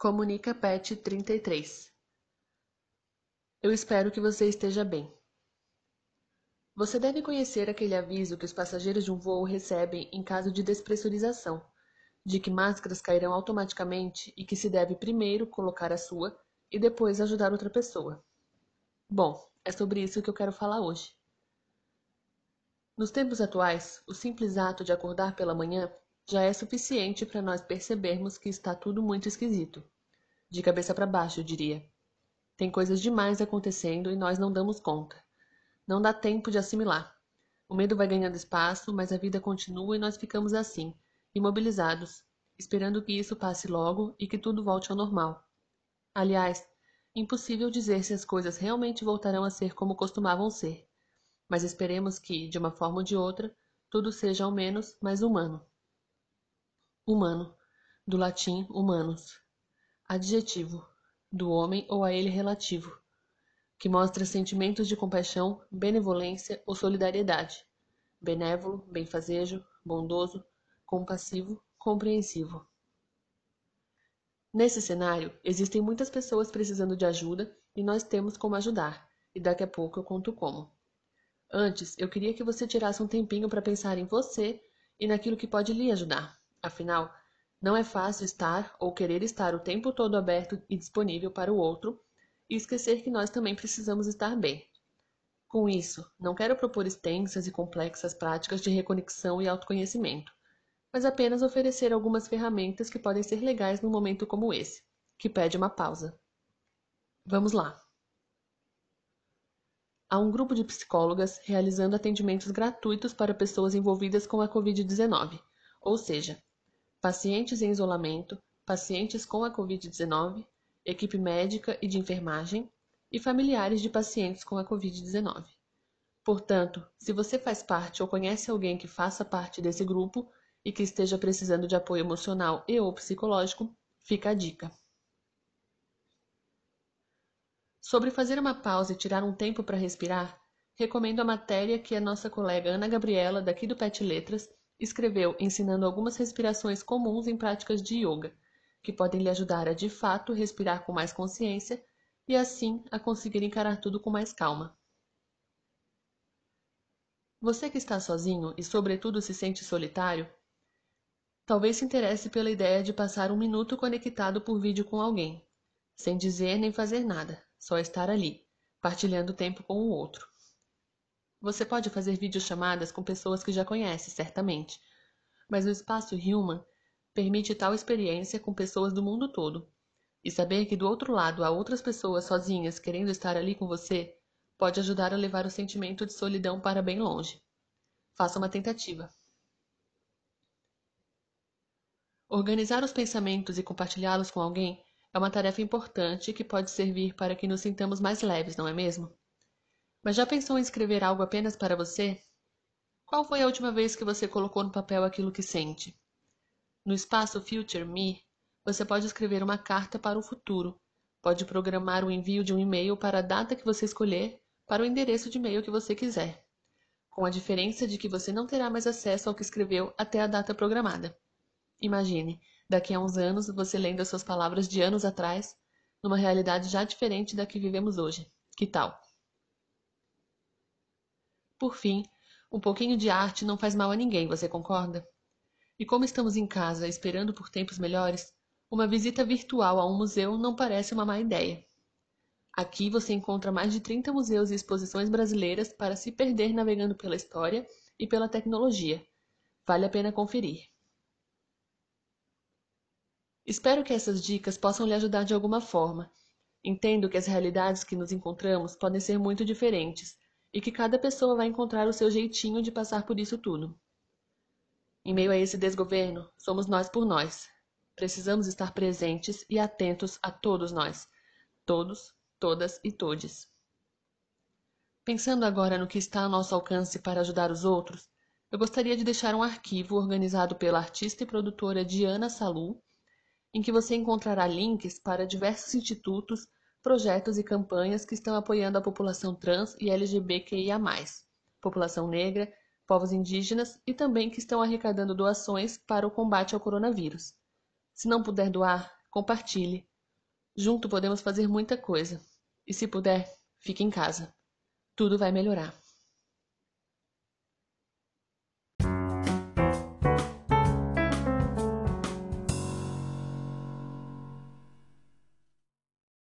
Comunica Pet 33 Eu espero que você esteja bem. Você deve conhecer aquele aviso que os passageiros de um voo recebem em caso de despressurização, de que máscaras cairão automaticamente e que se deve primeiro colocar a sua e depois ajudar outra pessoa. Bom, é sobre isso que eu quero falar hoje. Nos tempos atuais, o simples ato de acordar pela manhã já é suficiente para nós percebermos que está tudo muito esquisito. De cabeça para baixo, eu diria. Tem coisas demais acontecendo e nós não damos conta. Não dá tempo de assimilar. O medo vai ganhando espaço, mas a vida continua e nós ficamos assim, imobilizados, esperando que isso passe logo e que tudo volte ao normal. Aliás, impossível dizer se as coisas realmente voltarão a ser como costumavam ser. Mas esperemos que, de uma forma ou de outra, tudo seja ao menos mais humano humano, do latim humanus, adjetivo, do homem ou a ele relativo, que mostra sentimentos de compaixão, benevolência ou solidariedade, benévolo, benfazejo, bondoso, compassivo, compreensivo. Nesse cenário, existem muitas pessoas precisando de ajuda e nós temos como ajudar, e daqui a pouco eu conto como. Antes, eu queria que você tirasse um tempinho para pensar em você e naquilo que pode lhe ajudar. Afinal, não é fácil estar ou querer estar o tempo todo aberto e disponível para o outro e esquecer que nós também precisamos estar bem. Com isso, não quero propor extensas e complexas práticas de reconexão e autoconhecimento, mas apenas oferecer algumas ferramentas que podem ser legais num momento como esse, que pede uma pausa. Vamos lá! Há um grupo de psicólogas realizando atendimentos gratuitos para pessoas envolvidas com a Covid-19, ou seja, pacientes em isolamento, pacientes com a Covid-19, equipe médica e de enfermagem e familiares de pacientes com a Covid-19. Portanto, se você faz parte ou conhece alguém que faça parte desse grupo e que esteja precisando de apoio emocional e ou psicológico, fica a dica. Sobre fazer uma pausa e tirar um tempo para respirar, recomendo a matéria que a nossa colega Ana Gabriela, daqui do PET Letras, escreveu ensinando algumas respirações comuns em práticas de yoga, que podem lhe ajudar a de fato respirar com mais consciência e assim a conseguir encarar tudo com mais calma. Você que está sozinho e, sobretudo, se sente solitário, talvez se interesse pela ideia de passar um minuto conectado por vídeo com alguém, sem dizer nem fazer nada, só estar ali, partilhando tempo com o outro. Você pode fazer videochamadas com pessoas que já conhece, certamente, mas o espaço Human permite tal experiência com pessoas do mundo todo. E saber que do outro lado há outras pessoas sozinhas querendo estar ali com você pode ajudar a levar o sentimento de solidão para bem longe. Faça uma tentativa. Organizar os pensamentos e compartilhá-los com alguém é uma tarefa importante que pode servir para que nos sintamos mais leves, não é mesmo? Mas já pensou em escrever algo apenas para você? Qual foi a última vez que você colocou no papel aquilo que sente? No espaço Future Me, você pode escrever uma carta para o futuro. Pode programar o envio de um e-mail para a data que você escolher, para o endereço de e-mail que você quiser. Com a diferença de que você não terá mais acesso ao que escreveu até a data programada. Imagine, daqui a uns anos, você lendo as suas palavras de anos atrás, numa realidade já diferente da que vivemos hoje. Que tal? Por fim, um pouquinho de arte não faz mal a ninguém, você concorda? E como estamos em casa esperando por tempos melhores, uma visita virtual a um museu não parece uma má ideia. Aqui você encontra mais de 30 museus e exposições brasileiras para se perder navegando pela história e pela tecnologia. Vale a pena conferir. Espero que essas dicas possam lhe ajudar de alguma forma. Entendo que as realidades que nos encontramos podem ser muito diferentes e que cada pessoa vai encontrar o seu jeitinho de passar por isso tudo. Em meio a esse desgoverno, somos nós por nós. Precisamos estar presentes e atentos a todos nós, todos, todas e todes. Pensando agora no que está ao nosso alcance para ajudar os outros, eu gostaria de deixar um arquivo organizado pela artista e produtora Diana Salu, em que você encontrará links para diversos institutos projetos e campanhas que estão apoiando a população trans e LGBTQIA+, população negra, povos indígenas e também que estão arrecadando doações para o combate ao coronavírus. Se não puder doar, compartilhe, Junto podemos fazer muita coisa. E se puder, fique em casa. Tudo vai melhorar.